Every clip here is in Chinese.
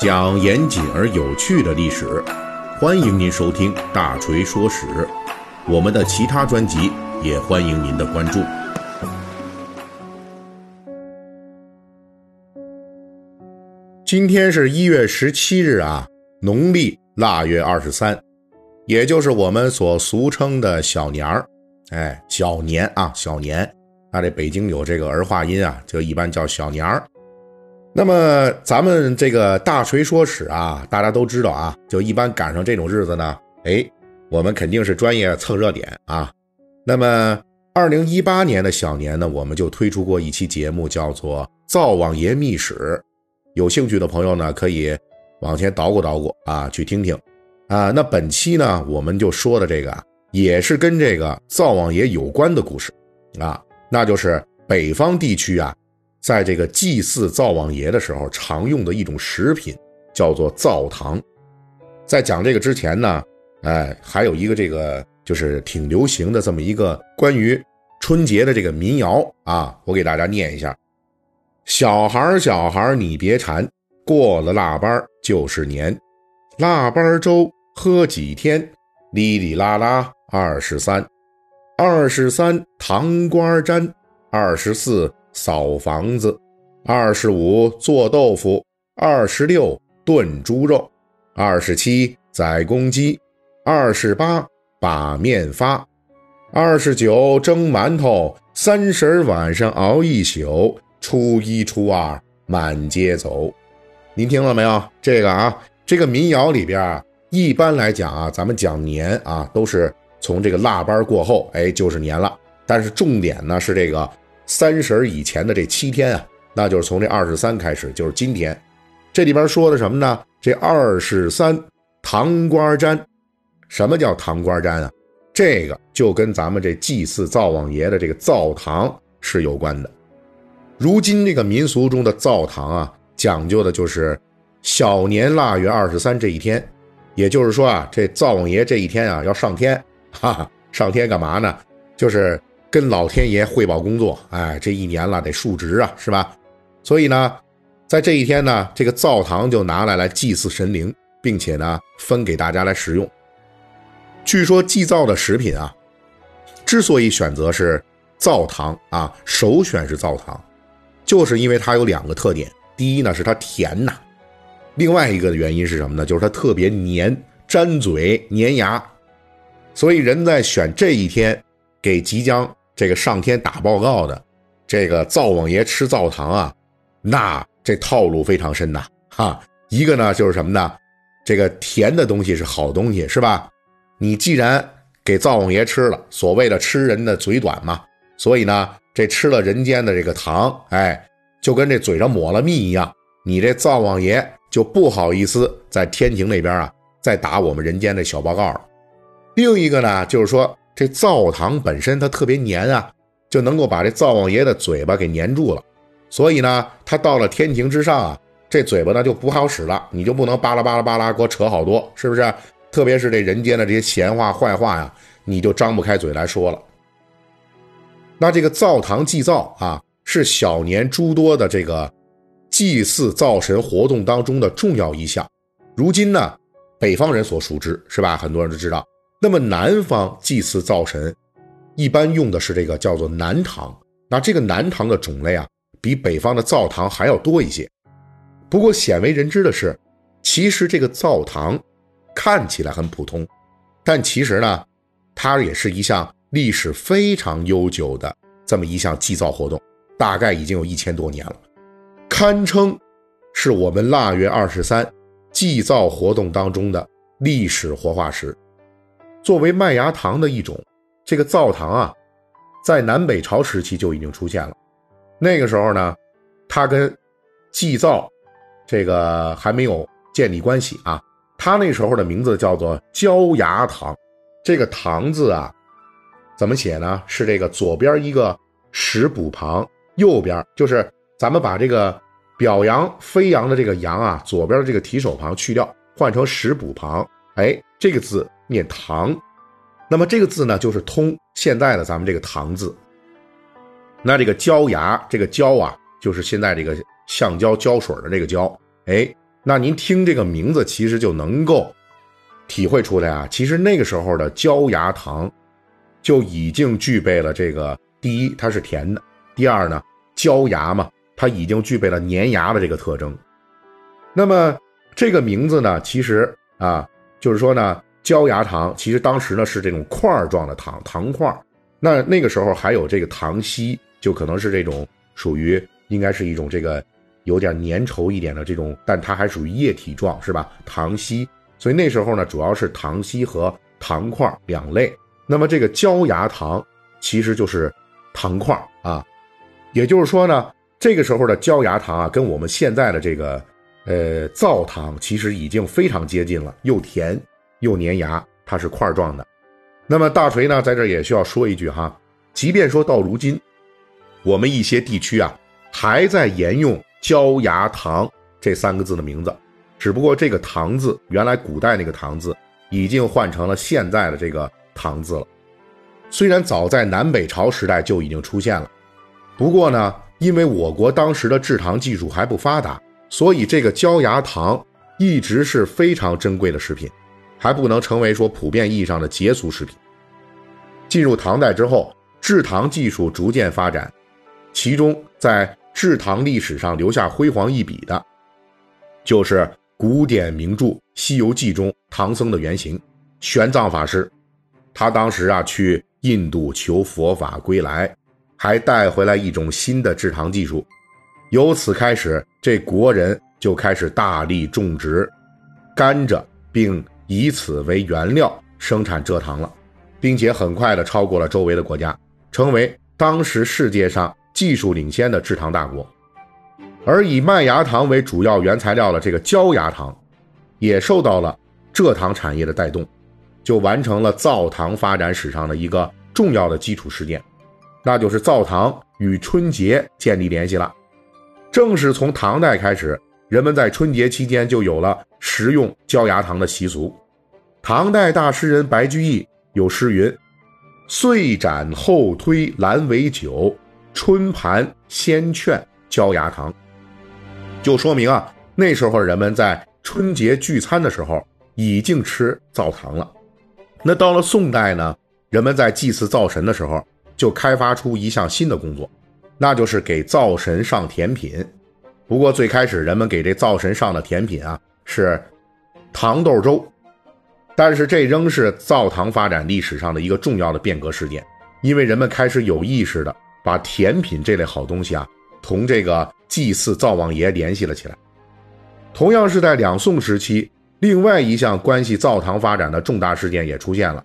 讲严谨而有趣的历史，欢迎您收听《大锤说史》。我们的其他专辑也欢迎您的关注。今天是一月十七日啊，农历腊月二十三，也就是我们所俗称的小年儿。哎，小年啊，小年。那这北京有这个儿化音啊，就一般叫小年儿。那么咱们这个大锤说史啊，大家都知道啊，就一般赶上这种日子呢，哎，我们肯定是专业蹭热点啊。那么二零一八年的小年呢，我们就推出过一期节目，叫做《灶王爷秘史》。有兴趣的朋友呢，可以往前捣鼓捣鼓啊，去听听啊。那本期呢，我们就说的这个也是跟这个灶王爷有关的故事啊，那就是北方地区啊，在这个祭祀灶王爷的时候常用的一种食品，叫做灶糖。在讲这个之前呢，哎，还有一个这个就是挺流行的这么一个关于春节的这个民谣啊，我给大家念一下。小孩，小孩，你别馋，过了腊八就是年。腊八粥喝几天，哩哩啦啦二十三。二十三糖瓜粘，二十四扫房子，二十五做豆腐，二十六炖猪肉，二十七宰公鸡，二十八把面发，二十九蒸馒头，三十晚上熬一宿。初一、初二满街走，您听了没有？这个啊，这个民谣里边啊，一般来讲啊，咱们讲年啊，都是从这个腊八过后，哎，就是年了。但是重点呢是这个三十以前的这七天啊，那就是从这二十三开始，就是今天。这里边说的什么呢？这二十三糖瓜粘，什么叫糖瓜粘啊？这个就跟咱们这祭祀灶王爷的这个灶糖是有关的。如今这个民俗中的灶堂啊，讲究的就是小年腊月二十三这一天，也就是说啊，这灶王爷这一天啊要上天，哈哈，上天干嘛呢？就是跟老天爷汇报工作。哎，这一年了得述职啊，是吧？所以呢，在这一天呢，这个灶堂就拿来来祭祀神灵，并且呢分给大家来食用。据说祭灶的食品啊，之所以选择是灶糖啊，首选是灶糖。就是因为它有两个特点，第一呢是它甜呐，另外一个原因是什么呢？就是它特别黏，粘嘴粘牙，所以人在选这一天给即将这个上天打报告的这个灶王爷吃灶糖啊，那这套路非常深呐，哈，一个呢就是什么呢？这个甜的东西是好东西是吧？你既然给灶王爷吃了，所谓的吃人的嘴短嘛，所以呢。这吃了人间的这个糖，哎，就跟这嘴上抹了蜜一样，你这灶王爷就不好意思在天庭那边啊再打我们人间的小报告了。另一个呢，就是说这灶糖本身它特别黏啊，就能够把这灶王爷的嘴巴给粘住了，所以呢，他到了天庭之上啊，这嘴巴呢就不好使了，你就不能巴拉巴拉巴拉给我扯好多，是不是？特别是这人间的这些闲话坏话呀，你就张不开嘴来说了。那这个灶堂祭灶啊，是小年诸多的这个祭祀灶神活动当中的重要一项。如今呢，北方人所熟知是吧？很多人都知道。那么南方祭祀灶神，一般用的是这个叫做南堂。那这个南堂的种类啊，比北方的灶堂还要多一些。不过鲜为人知的是，其实这个灶堂看起来很普通，但其实呢，它也是一项。历史非常悠久的这么一项祭灶活动，大概已经有一千多年了，堪称是我们腊月二十三祭灶活动当中的历史活化石。作为麦芽糖的一种，这个灶糖啊，在南北朝时期就已经出现了。那个时候呢，它跟祭灶这个还没有建立关系啊。它那时候的名字叫做焦芽糖，这个“糖”字啊。怎么写呢？是这个左边一个食补旁，右边就是咱们把这个表扬飞扬的这个扬啊，左边的这个提手旁去掉，换成食补旁，哎，这个字念糖。那么这个字呢，就是通现在的咱们这个糖字。那这个胶牙，这个胶啊，就是现在这个橡胶胶水的这个胶，哎，那您听这个名字，其实就能够体会出来啊。其实那个时候的焦芽糖就已经具备了这个：第一，它是甜的；第二呢，焦芽嘛，它已经具备了粘牙的这个特征。那么这个名字呢，其实啊，就是说呢，焦芽糖其实当时呢是这种块儿状的糖糖块儿那那个时候还有这个糖稀，就可能是这种属于应该是一种这个。有点粘稠一点的这种，但它还属于液体状，是吧？糖稀，所以那时候呢，主要是糖稀和糖块两类。那么这个焦芽糖其实就是糖块啊，也就是说呢，这个时候的焦芽糖啊，跟我们现在的这个呃皂糖其实已经非常接近了，又甜又粘牙，它是块状的。那么大锤呢，在这也需要说一句哈，即便说到如今，我们一些地区啊，还在沿用。焦芽糖这三个字的名字，只不过这个“糖”字原来古代那个“糖”字已经换成了现在的这个“糖”字了。虽然早在南北朝时代就已经出现了，不过呢，因为我国当时的制糖技术还不发达，所以这个焦芽糖一直是非常珍贵的食品，还不能成为说普遍意义上的节俗食品。进入唐代之后，制糖技术逐渐发展，其中在制糖历史上留下辉煌一笔的，就是古典名著《西游记》中唐僧的原型玄奘法师。他当时啊去印度求佛法归来，还带回来一种新的制糖技术。由此开始，这国人就开始大力种植甘蔗，并以此为原料生产蔗糖了，并且很快的超过了周围的国家，成为当时世界上。技术领先的制糖大国，而以麦芽糖为主要原材料的这个焦芽糖，也受到了蔗糖产业的带动，就完成了造糖发展史上的一个重要的基础事件，那就是造糖与春节建立联系了。正是从唐代开始，人们在春节期间就有了食用焦芽糖的习俗。唐代大诗人白居易有诗云：“岁斩后推兰为酒。”春盘先劝焦芽糖，就说明啊，那时候人们在春节聚餐的时候已经吃灶糖了。那到了宋代呢，人们在祭祀灶神的时候，就开发出一项新的工作，那就是给灶神上甜品。不过最开始人们给这灶神上的甜品啊是糖豆粥，但是这仍是灶糖发展历史上的一个重要的变革事件，因为人们开始有意识的。把甜品这类好东西啊，同这个祭祀灶王爷联系了起来。同样是在两宋时期，另外一项关系灶糖发展的重大事件也出现了，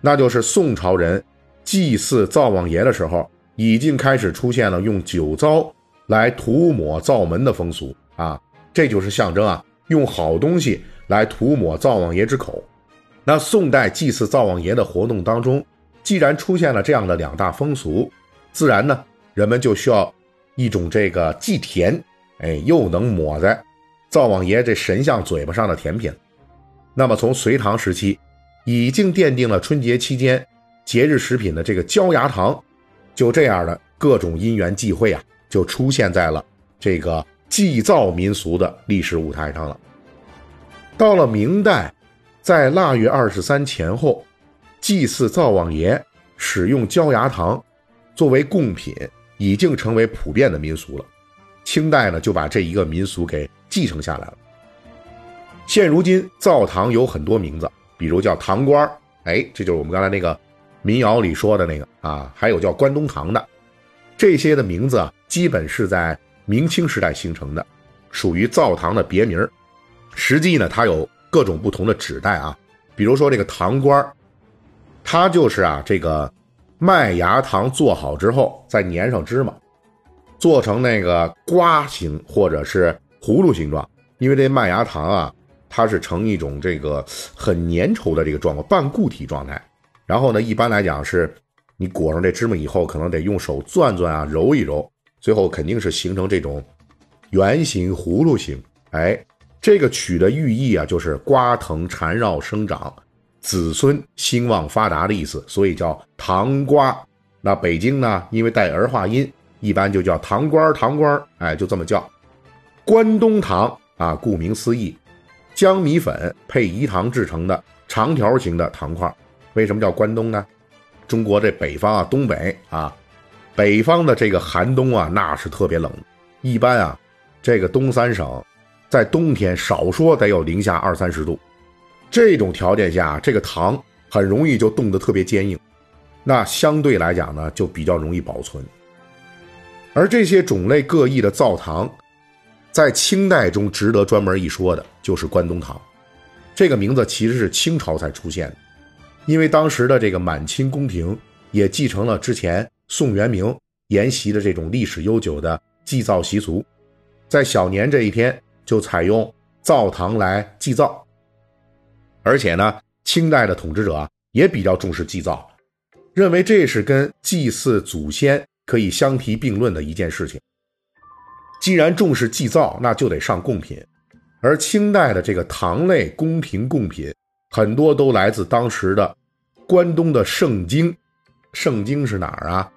那就是宋朝人祭祀灶王爷的时候，已经开始出现了用酒糟来涂抹灶门的风俗啊，这就是象征啊，用好东西来涂抹灶王爷之口。那宋代祭祀灶王爷的活动当中，既然出现了这样的两大风俗，自然呢，人们就需要一种这个既甜，哎，又能抹在灶王爷这神像嘴巴上的甜品。那么从隋唐时期，已经奠定了春节期间节日食品的这个焦芽糖，就这样的各种因缘际会啊，就出现在了这个祭灶民俗的历史舞台上了。到了明代，在腊月二十三前后，祭祀灶王爷使用焦芽糖。作为贡品，已经成为普遍的民俗了。清代呢，就把这一个民俗给继承下来了。现如今，灶糖有很多名字，比如叫糖官儿，哎，这就是我们刚才那个民谣里说的那个啊，还有叫关东糖的，这些的名字啊，基本是在明清时代形成的，属于灶糖的别名实际呢，它有各种不同的指代啊，比如说这个糖官，它就是啊这个。麦芽糖做好之后，再粘上芝麻，做成那个瓜形或者是葫芦形状。因为这麦芽糖啊，它是呈一种这个很粘稠的这个状况，半固体状态。然后呢，一般来讲是，你裹上这芝麻以后，可能得用手攥攥啊，揉一揉，最后肯定是形成这种圆形葫芦形。哎，这个曲的寓意啊，就是瓜藤缠绕生长。子孙兴旺发达的意思，所以叫糖瓜。那北京呢，因为带儿化音，一般就叫糖官儿、糖官儿，哎，就这么叫。关东糖啊，顾名思义，江米粉配饴糖制成的长条形的糖块。为什么叫关东呢？中国这北方啊，东北啊，北方的这个寒冬啊，那是特别冷。一般啊，这个东三省在冬天少说得有零下二三十度。这种条件下，这个糖很容易就冻得特别坚硬，那相对来讲呢，就比较容易保存。而这些种类各异的造糖，在清代中值得专门一说的，就是关东糖。这个名字其实是清朝才出现的，因为当时的这个满清宫廷也继承了之前宋元明沿袭的这种历史悠久的祭灶习俗，在小年这一天就采用灶糖来祭灶。而且呢，清代的统治者也比较重视祭灶，认为这是跟祭祀祖先。可以相提并论的一件事情。既然重视祭灶，那就得上贡品。而清代的这个糖类宫廷贡品，很多都来自当时的关东的盛京。盛京是哪儿啊？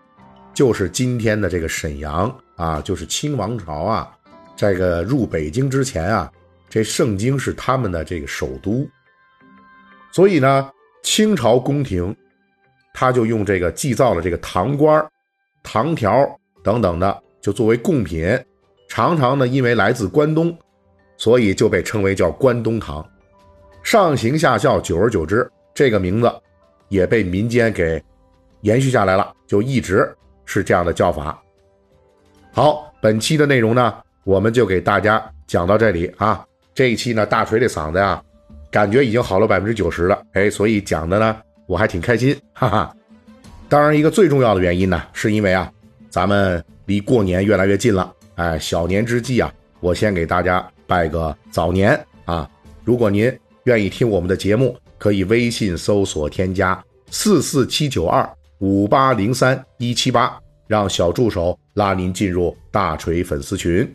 就是今天的这个沈阳啊，就是清王朝啊。这个入北京之前啊，这盛京是他们的这个首都。所以呢，清朝宫廷他就用这个祭灶的这个糖官糖条等等的，就作为贡品，常常呢，因为来自关东，所以就被称为叫关东糖。上行下效，久而久之，这个名字也被民间给延续下来了，就一直是这样的叫法。好，本期的内容呢，我们就给大家讲到这里啊。这一期呢，大锤这嗓子呀，感觉已经好了百分之九十了，哎，所以讲的呢，我还挺开心，哈哈。当然，一个最重要的原因呢，是因为啊，咱们离过年越来越近了。哎，小年之际啊，我先给大家拜个早年啊。如果您愿意听我们的节目，可以微信搜索添加四四七九二五八零三一七八，让小助手拉您进入大锤粉丝群。